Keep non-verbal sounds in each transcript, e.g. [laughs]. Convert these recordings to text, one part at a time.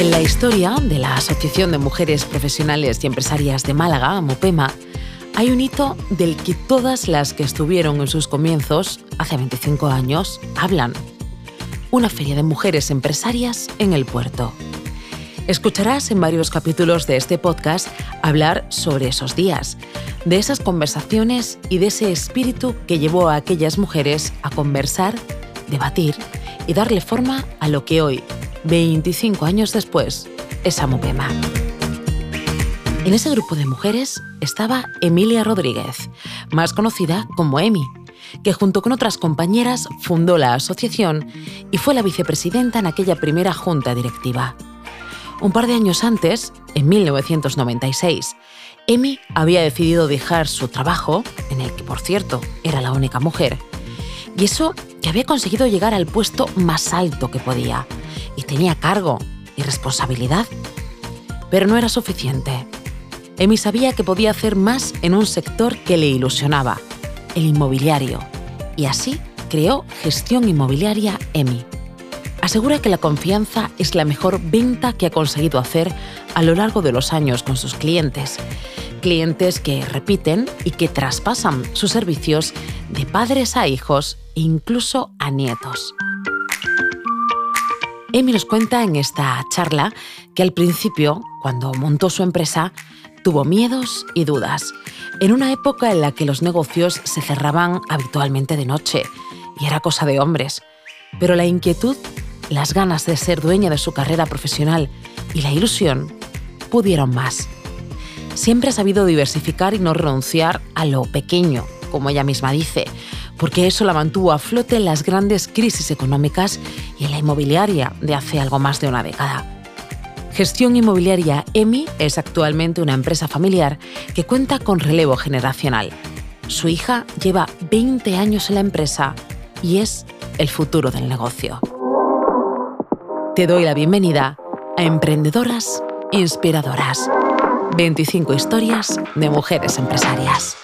En la historia de la Asociación de Mujeres Profesionales y Empresarias de Málaga, MOPEMA, hay un hito del que todas las que estuvieron en sus comienzos, hace 25 años, hablan. Una feria de mujeres empresarias en el puerto. Escucharás en varios capítulos de este podcast hablar sobre esos días, de esas conversaciones y de ese espíritu que llevó a aquellas mujeres a conversar, debatir y darle forma a lo que hoy, 25 años después, es Amopema. En ese grupo de mujeres estaba Emilia Rodríguez, más conocida como Emi, que junto con otras compañeras fundó la asociación y fue la vicepresidenta en aquella primera junta directiva. Un par de años antes, en 1996, Emi había decidido dejar su trabajo, en el que por cierto era la única mujer, y eso que había conseguido llegar al puesto más alto que podía, y tenía cargo y responsabilidad. Pero no era suficiente. Emi sabía que podía hacer más en un sector que le ilusionaba, el inmobiliario, y así creó Gestión Inmobiliaria Emi. Asegura que la confianza es la mejor venta que ha conseguido hacer a lo largo de los años con sus clientes. Clientes que repiten y que traspasan sus servicios de padres a hijos e incluso a nietos. Emi nos cuenta en esta charla que al principio, cuando montó su empresa, tuvo miedos y dudas, en una época en la que los negocios se cerraban habitualmente de noche y era cosa de hombres. Pero la inquietud, las ganas de ser dueña de su carrera profesional y la ilusión pudieron más. Siempre ha sabido diversificar y no renunciar a lo pequeño, como ella misma dice, porque eso la mantuvo a flote en las grandes crisis económicas y en la inmobiliaria de hace algo más de una década. Gestión Inmobiliaria EMI es actualmente una empresa familiar que cuenta con relevo generacional. Su hija lleva 20 años en la empresa y es el futuro del negocio. Te doy la bienvenida a Emprendedoras Inspiradoras. 25 historias de mujeres empresarias.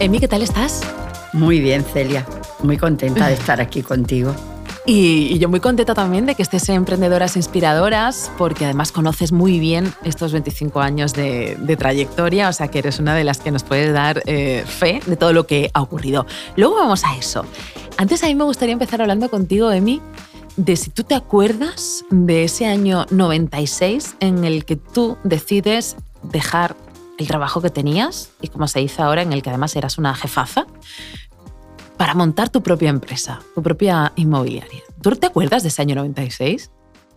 Emi, ¿qué tal estás? Muy bien, Celia. Muy contenta de [laughs] estar aquí contigo. Y, yo muy contenta también de que estés en Emprendedoras Inspiradoras, porque además conoces muy bien estos 25 años de, trayectoria, o sea que eres una de las que nos puedes dar eh, fe de todo lo que ha ocurrido. Luego vamos a eso. Antes a mí me gustaría empezar hablando contigo, Emi, de si tú te acuerdas de ese año 96 en el que tú decides dejar el trabajo que tenías y como se dice ahora, en el que además eras una jefaza, para montar tu propia empresa, tu propia inmobiliaria. ¿Tú te acuerdas de ese año 96?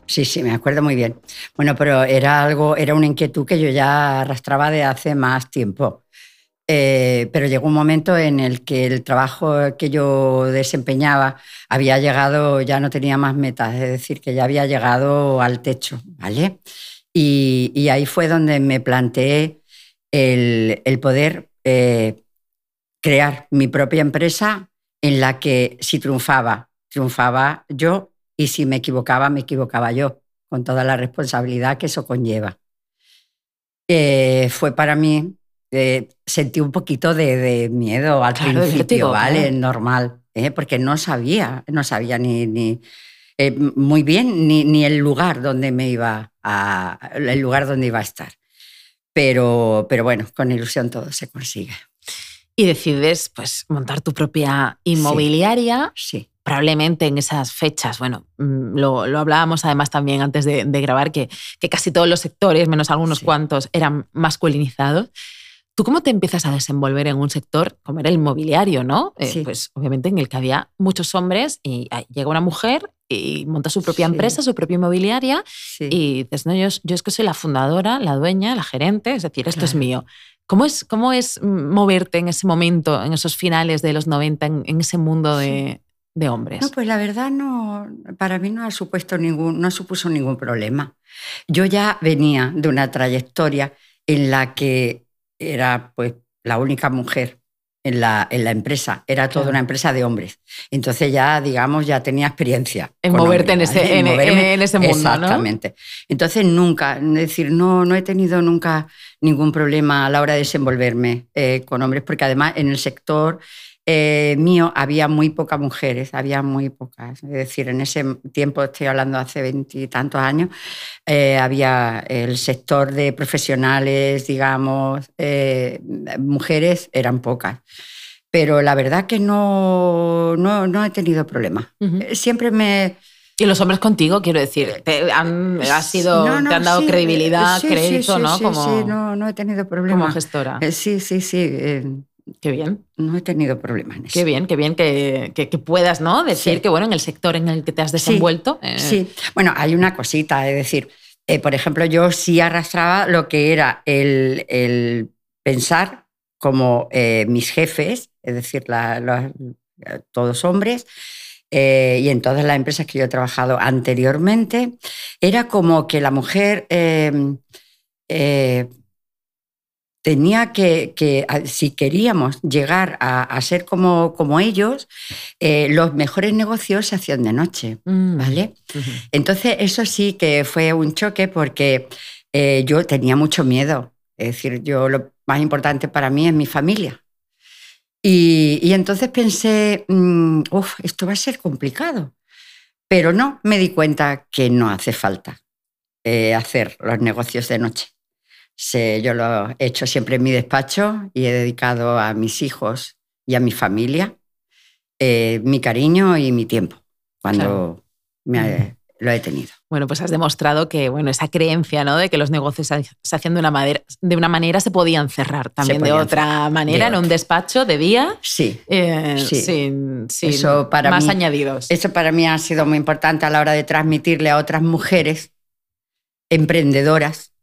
Sí, sí, me acuerdo muy bien. Bueno, pero era algo, era una inquietud que yo ya arrastraba de hace más tiempo. Eh, pero llegó un momento en el que el trabajo que yo desempeñaba había llegado, ya no tenía más metas, es decir, que ya había llegado al techo, ¿vale? Y, y ahí fue donde me planteé el, poder eh, crear mi propia empresa en la que si triunfaba, triunfaba yo y si me equivocaba, me equivocaba yo, con toda la responsabilidad que eso conlleva. Eh, fue para mí, eh, sentí un poquito de, miedo al principio, ¿vale? Normal, porque no sabía, no sabía ni, ni muy bien ni, ni, el lugar donde me iba a, el lugar donde iba a estar. Pero, pero bueno, con ilusión todo se consigue. Y decides pues, montar tu propia inmobiliaria. Sí. Probablemente en esas fechas, bueno, mm, lo, lo hablábamos además también antes de, grabar, que, que, casi todos los sectores, menos algunos cuantos, eran masculinizados. ¿Tú cómo te empiezas a desenvolver en un sector como era el inmobiliario, no? Eh, pues obviamente en el que había muchos hombres y llega una mujer y monta su propia empresa, su propia inmobiliaria y dices, no, yo, yo, es que soy la fundadora, la dueña, la gerente, es decir, esto es mío. ¿Cómo es, ¿Cómo es moverte en ese momento, en esos finales de los 90, en, ese mundo de, de, hombres? No, pues la verdad no, para mí no ha, supuesto ningún, no supuso ningún problema. Yo ya venía de una trayectoria en la que era pues la única mujer en la, en la empresa. Era toda una empresa de hombres. Entonces ya, digamos, ya tenía experiencia. En moverte en, ese, en, en, ese mundo. Exactamente. Entonces nunca, es decir, no, no he tenido nunca ningún problema a la hora de desenvolverme eh, con hombres, porque además en el sector eh, mío había muy pocas mujeres, había muy pocas. Es decir, en ese tiempo, estoy hablando hace veintitantos años, eh, había el sector de profesionales, digamos, eh, mujeres eran pocas. Pero la verdad que no, no, he tenido problemas. Siempre me... Y los hombres contigo, quiero decir, te han, sido, te han dado credibilidad, crédito, ¿no? como, sí, no, no he tenido problemas. Como gestora. sí, sí, sí. Qué bien. No he tenido problemas en eso. Qué bien, qué bien que, que, puedas ¿no? decir que, bueno, en el sector en el que te has desenvuelto. Sí, eh, bueno, hay una cosita, es decir, eh, por ejemplo, yo sí arrastraba lo que era el, el pensar como eh, mis jefes, es decir, todos hombres, y en todas las empresas que yo he trabajado anteriormente, era como que la mujer tenía que, si queríamos llegar a, ser como, como ellos, eh, los mejores negocios se hacían de noche, mm. ¿vale? Entonces, eso sí que fue un choque porque eh, yo tenía mucho miedo. Es decir, yo lo más importante para mí es mi familia. Y, entonces pensé, mm, uff, esto va a ser complicado. Pero no, me di cuenta que no hace falta eh, hacer los negocios de noche yo lo he hecho siempre en mi despacho y he dedicado a mis hijos y a mi familia eh, mi cariño y mi tiempo cuando me, lo he tenido. Bueno, pues has demostrado que bueno, esa creencia ¿no? de que los negocios se hacían de una, manera, de una manera se podían cerrar también de otra manera, en un despacho de día, sí, eh, sin, eso para más añadidos. Eso para mí ha sido muy importante a la hora de transmitirle a otras mujeres emprendedoras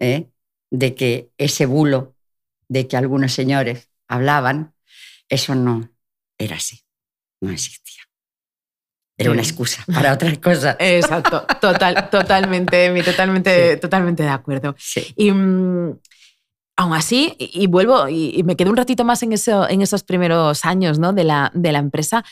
¿eh? De que ese bulo de que algunos señores hablaban, eso no era así, no existía. Era una excusa para otras [laughs] cosas. Exacto, total, totalmente, totalmente, totalmente de acuerdo. Y mm, aún así, y, vuelvo, y, me quedo un ratito más en, eso, en esos primeros años ¿no? de, la, de la empresa,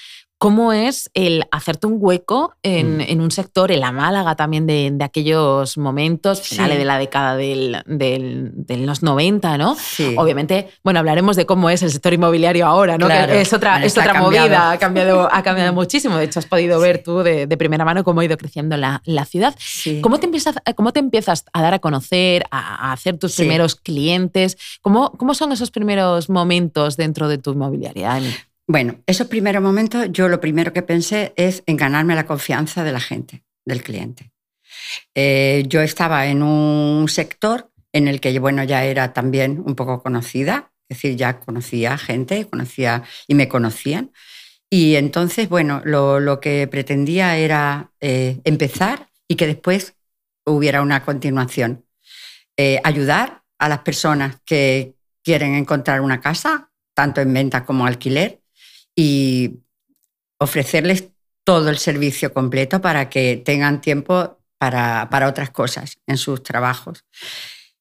¿Cómo es el hacerte un hueco en, mm. un sector, en la Málaga también de, aquellos momentos, finales de la década de los 90, ¿no? Obviamente, bueno, hablaremos de cómo es el sector inmobiliario ahora, ¿no? es otra, es otra movida, ha cambiado, ha cambiado [laughs] muchísimo. De hecho, has podido ver tú de, primera mano cómo ha ido creciendo la, ciudad. ¿Cómo, te empiezas, ¿Cómo te empiezas a dar a conocer, a, hacer tus primeros clientes? ¿Cómo, ¿Cómo son esos primeros momentos dentro de tu inmobiliaria? Bueno, esos primeros momentos yo lo primero que pensé es en ganarme la confianza de la gente, del cliente. Eh, yo estaba en un sector en el que bueno, ya era también un poco conocida, es decir, ya conocía gente, conocía y me conocían. Y entonces, bueno, lo, que pretendía era eh, empezar y que después hubiera una continuación. Eh, ayudar a las personas que quieren encontrar una casa, tanto en venta como alquiler, y ofrecerles todo el servicio completo para que tengan tiempo para, para, otras cosas en sus trabajos.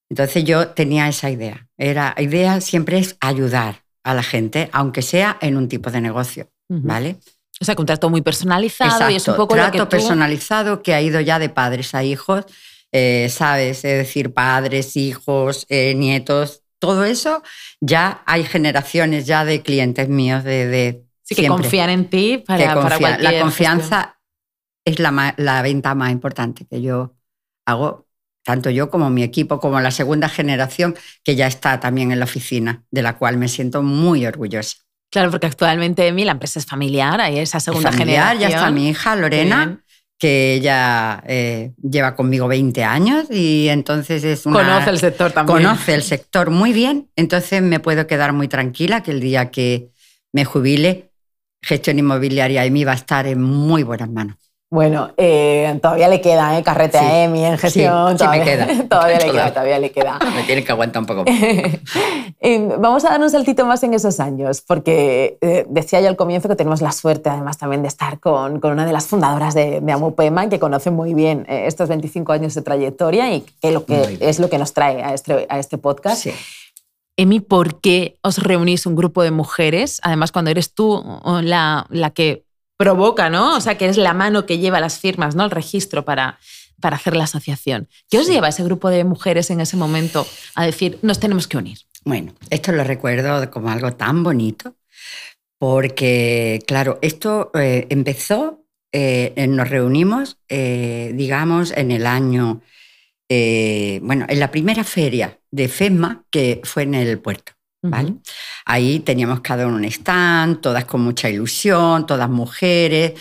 Entonces yo tenía esa idea. Era, la idea siempre es ayudar a la gente, aunque sea en un tipo de negocio, ¿vale? O sea, un trato muy personalizado y es un poco trato personalizado que ha ido ya de padres a hijos, eh, ¿sabes? Es decir, padres, hijos, eh, nietos, todo eso, ya hay generaciones ya de clientes míos de... sí, que confían en ti para, cualquier La confianza es la, la venta más importante que yo hago, tanto yo como mi equipo, como la segunda generación que ya está también en la oficina, de la cual me siento muy orgullosa. Claro, porque actualmente mi la empresa es familiar, hay esa segunda familiar, generación. Ya está mi hija Lorena, que ella eh, lleva conmigo 20 años y entonces es una... Conoce el sector también. Conoce el sector muy bien, entonces me puedo quedar muy tranquila que el día que me jubile, gestión inmobiliaria y mí va a estar en muy buenas manos. Bueno, eh, todavía le queda, ¿eh? Carrete a EMI en gestión. Sí, todavía, me queda. [laughs] todavía le queda, todavía le queda. [laughs] me tiene que aguantar un poco. [laughs] Vamos a dar un saltito más en esos años, porque eh, decía yo al comienzo que tenemos la suerte además también de estar con, con una de las fundadoras de, de, Amupema, que conoce muy bien eh, estos 25 años de trayectoria y que, lo que es lo que nos trae a este, a este podcast. Sí. Emi, ¿por qué os reunís un grupo de mujeres? Además, cuando eres tú la, la que provoca, ¿no? O sea, que es la mano que lleva las firmas, ¿no? El registro para, para hacer la asociación. ¿Qué os lleva ese grupo de mujeres en ese momento a decir, nos tenemos que unir? Bueno, esto lo recuerdo como algo tan bonito, Porque, claro, esto eh, empezó, eh, nos reunimos, eh, digamos, en el año, bueno, en la primera feria de FEMA, que fue en el puerto. ¿Vale? Ahí teníamos cada uno un stand, todas con mucha ilusión, todas mujeres,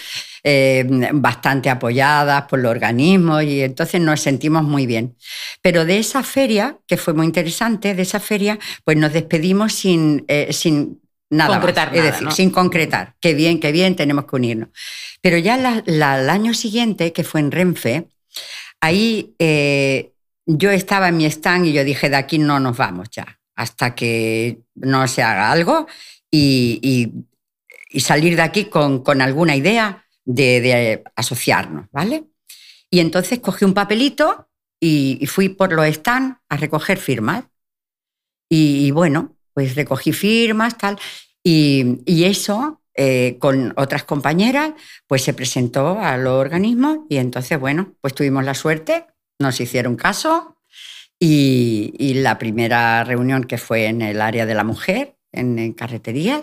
bastante apoyadas por los organismos y entonces nos sentimos muy bien. Pero de esa feria, que fue muy interesante, de esa feria, pues nos despedimos sin, sin Nada concretar es decir, sin concretar. Qué bien, qué bien, tenemos que unirnos. Pero ya el año siguiente, que fue en Renfe, ahí eh, yo estaba en mi stand y yo dije, de aquí no nos vamos ya, hasta que no se haga algo y, salir de aquí con, alguna idea de, asociarnos, ¿vale? Y entonces cogí un papelito y, fui por los stands a recoger firmas. y bueno, pues recogí firmas, tal, y, eso eh, con otras compañeras, pues se presentó a los organismos y entonces, bueno, pues tuvimos la suerte, nos hicieron caso y, la primera reunión que fue en el área de la mujer, en, carreterías,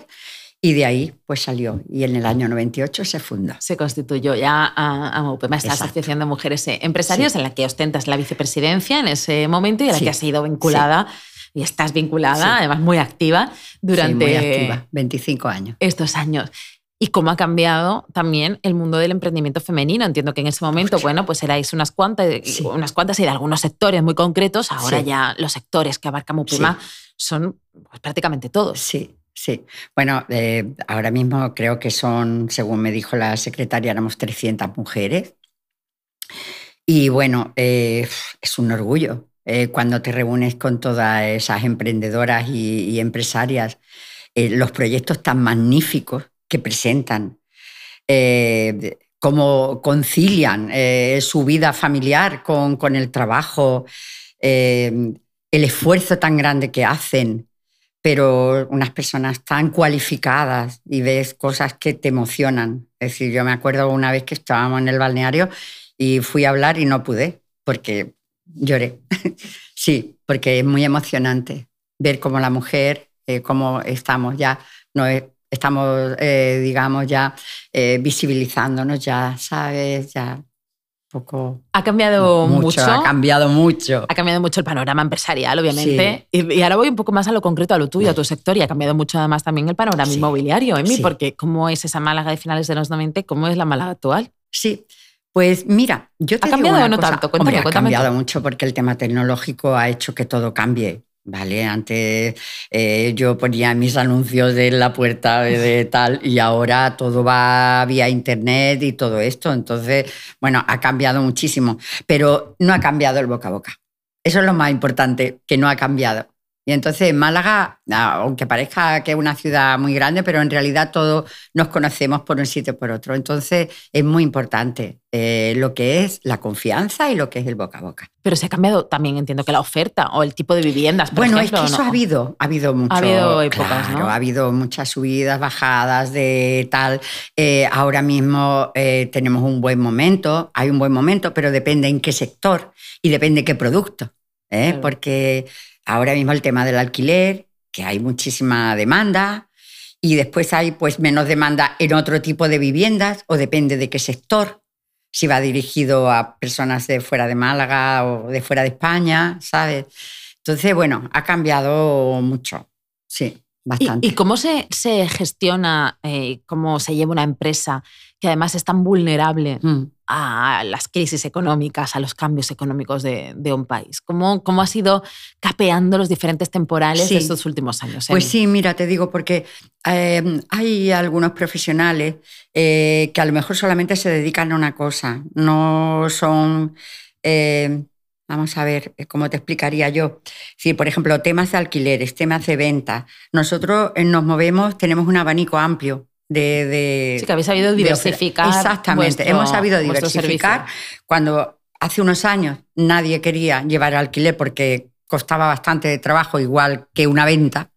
y de ahí pues salió. Y en el año 98 se fundó. Se constituyó ya a, a la Asociación de Mujeres Empresarias, en la que ostentas la vicepresidencia en ese momento y a la que has sido vinculada y estás vinculada, además muy activa durante 25 años. Estos años. Y cómo ha cambiado también el mundo del emprendimiento femenino. Entiendo que en ese momento, bueno, pues erais unas cuantas, unas cuantas y de algunos sectores muy concretos. Ahora ya los sectores que abarca Mupima son pues, prácticamente todos. Sí, Sí, bueno, eh, ahora mismo creo que son, según me dijo la secretaria, éramos 300 mujeres. Y bueno, eh, es un orgullo eh, cuando te reúnes con todas esas emprendedoras y, empresarias, eh, los proyectos tan magníficos que presentan, eh, cómo concilian su vida familiar con, con el trabajo, el esfuerzo tan grande que hacen, pero unas personas tan cualificadas y ves cosas que te emocionan. Es decir, yo me acuerdo una vez que estábamos en el balneario y fui a hablar y no pude, porque Lloré. [laughs] sí, porque es muy emocionante ver cómo la mujer, eh, cómo estamos ya, no estamos, eh, digamos, ya eh, visibilizándonos, ya, ¿sabes? Ya poco. Ha cambiado mucho, Ha cambiado mucho. Ha cambiado mucho el panorama empresarial, obviamente. Y, ahora voy un poco más a lo concreto, a lo tuyo, a tu sector. Y ha cambiado mucho además también el panorama inmobiliario, en mí, porque ¿cómo es esa Málaga de finales de los 90? ¿Cómo es la Málaga actual? Sí, pues mira, yo te ¿Ha cambiado digo no tanto? Cuéntame, ha cambiado mucho porque el tema tecnológico ha hecho que todo cambie. ¿Vale? Antes eh, yo ponía mis anuncios en la puerta de, [laughs] tal y ahora todo va vía internet y todo esto. Entonces, bueno, ha cambiado muchísimo, pero no ha cambiado el boca a boca. Eso es lo más importante, que no ha cambiado. Y entonces Málaga, aunque parezca que es una ciudad muy grande, pero en realidad todos nos conocemos por un sitio o por otro. Entonces es muy importante eh, lo que es la confianza y lo que es el boca a boca. Pero se ha cambiado también, entiendo que la oferta o el tipo de viviendas. Por bueno, es que eso ha habido, ha habido mucho. Ha habido épocas, ¿no? Ha habido muchas subidas, bajadas de tal. Eh, ahora mismo eh, tenemos un buen momento, hay un buen momento, pero depende en qué sector y depende qué producto. Porque ahora mismo el tema del alquiler, que hay muchísima demanda, y después hay pues menos demanda en otro tipo de viviendas, o depende de qué sector, si va dirigido a personas de fuera de Málaga o de fuera de España, ¿sabes? Entonces, bueno, ha cambiado mucho, sí. Bastante. ¿Y, cómo se, se gestiona, eh, cómo se lleva una empresa que además es tan vulnerable mm a las crisis económicas, a los cambios económicos de, un país? ¿Cómo, ¿Cómo has ido capeando los diferentes temporales de estos últimos años? Pues sí, mira, te digo, porque em, hay algunos profesionales eh, que a lo mejor solamente se dedican a una cosa, no son... Em, vamos a ver, eh, ¿cómo te explicaría yo? Si, por ejemplo, temas de alquileres, temas de venta. Nosotros eh, nos movemos, tenemos un abanico amplio de, sí, que habéis sabido diversificar. exactamente, hemos sabido diversificar. Cuando hace unos años nadie quería llevar alquiler porque costaba bastante de trabajo, igual que una venta.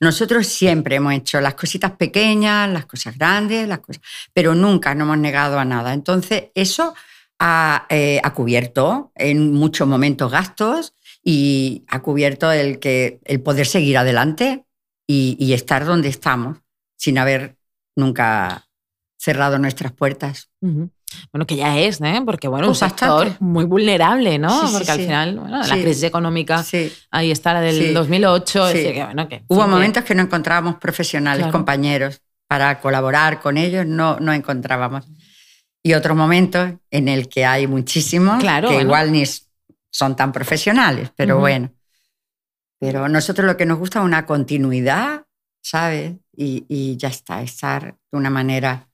Nosotros siempre hemos hecho las cositas pequeñas, las cosas grandes, las cosas, pero nunca nos hemos negado a nada. Entonces, eso ha, eh, cubierto en muchos momentos gastos y ha cubierto el, que, el poder seguir adelante y, y estar donde estamos sin haber nunca cerrado nuestras puertas. Bueno, que ya es, ¿eh? Porque, bueno, un pues sector muy vulnerable, ¿no? porque al final, bueno, la crisis económica, ahí está la del 2008. Hubo momentos que no encontrábamos profesionales, compañeros, para colaborar con ellos, no, no encontrábamos. Y otros momentos en el que hay muchísimos que igual ni son tan profesionales, pero bueno. Pero nosotros lo que nos gusta es una continuidad, ¿sabes? Y, y ya está, estar de una manera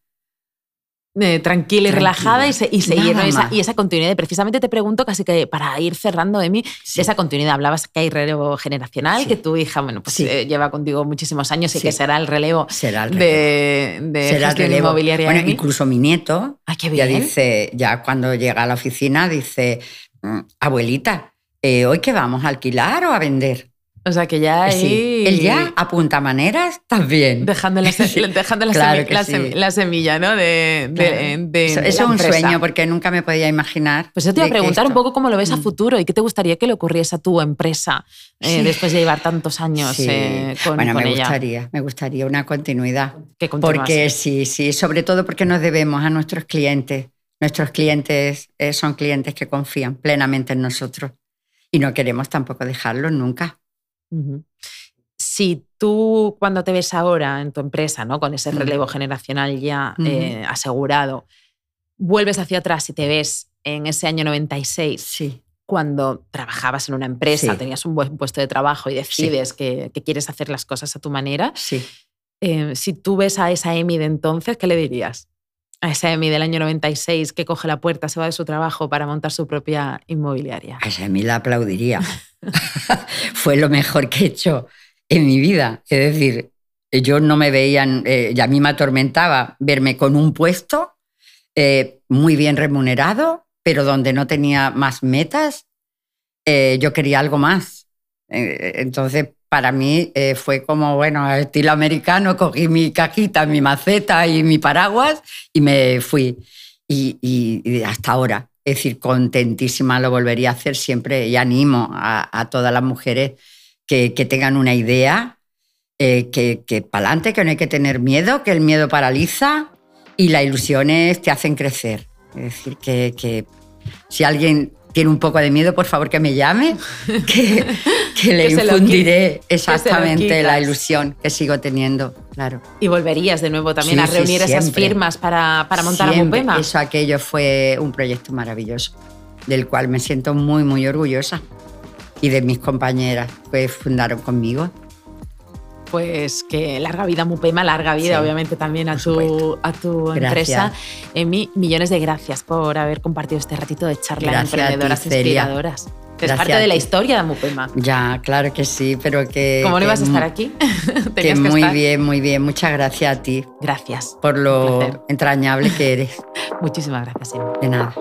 eh, tranquila y relajada y, seguir esa, y esa continuidad. Precisamente te pregunto, casi que para ir cerrando, de mí esa continuidad. Hablabas que hay relevo generacional, que tu hija bueno, pues, eh, lleva contigo muchísimos años y que será el relevo, será el de, de será inmobiliaria. Bueno, incluso mi nieto ya dice, ya cuando llega a la oficina, dice, mm, abuelita, ¿hoy eh, qué vamos? ¿A alquilar o a vender? O sea que ya ahí... Sí. Él ya apunta maneras también. Dejando la, [laughs] dejando la, semilla, ¿no? De, de, eso, es un sueño porque nunca me podía imaginar. Pues yo te iba a preguntar un poco cómo lo ves a mm. futuro y qué te gustaría que le ocurriese a tu empresa eh, después de llevar tantos años eh, con, bueno, me gustaría, me gustaría una continuidad. Que porque sí, sí, sobre todo porque nos debemos a nuestros clientes. Nuestros clientes eh, son clientes que confían plenamente en nosotros y no queremos tampoco dejarlos nunca. Si tú cuando te ves ahora en tu empresa, ¿no? con ese relevo generacional ya eh, asegurado, vuelves hacia atrás y te ves en ese año 96, sí. cuando trabajabas en una empresa, tenías un buen puesto de trabajo y decides que, quieres hacer las cosas a tu manera, sí. Eh, si tú ves a esa Emi de entonces, ¿qué le dirías? a esa Emi del año 96 que coge la puerta, se va de su trabajo para montar su propia inmobiliaria. A esa Emi la aplaudiría. [laughs] Fue lo mejor que he hecho en mi vida. Es decir, yo no me veían, eh, y a mí me atormentaba verme con un puesto eh, muy bien remunerado, pero donde no tenía más metas. Eh, yo quería algo más. entonces, para mí eh, fue como, bueno, estilo americano, cogí mi cajita, mi maceta y mi paraguas y me fui. Y, hasta ahora, es decir, contentísima, lo volvería a hacer siempre y animo a, todas las mujeres que, tengan una idea, eh, que, que para adelante, que no hay que tener miedo, que el miedo paraliza y las ilusiones te hacen crecer. Es decir, que, si alguien tiene un poco de miedo, por favor que me llame, [laughs] [laughs] le infundiré exactamente la ilusión que sigo teniendo, claro. Y volverías de nuevo también a reunir esas firmas para, para montar a Mupema. Eso, aquello fue un proyecto maravilloso, del cual me siento muy, muy orgullosa. Y de mis compañeras que fundaron conmigo pues que larga vida Mupema, larga vida obviamente también a tu, a tu empresa. Emi, millones de gracias por haber compartido este ratito de charla gracias emprendedoras inspiradoras. Es parte de la historia de Mupema. Ya, claro que sí, pero que... ¿Cómo no ibas a estar aquí? [laughs] que muy bien, muy bien. Muchas gracias a ti. Gracias. Por lo entrañable que [laughs] eres. Muchísimas gracias, Emi. De nada.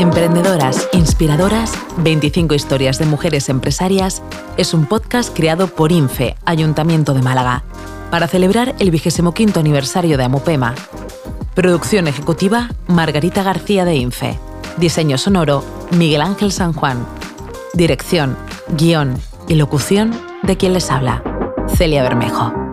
Emprendedoras, inspiradoras, 25 historias de mujeres empresarias es un podcast creado por INFE, Ayuntamiento de Málaga, para celebrar el 25 aniversario de Amopema. Producción ejecutiva, Margarita García de INFE. Diseño sonoro, Miguel Ángel San Juan. Dirección, guion y locución de quien les habla, Celia Bermejo.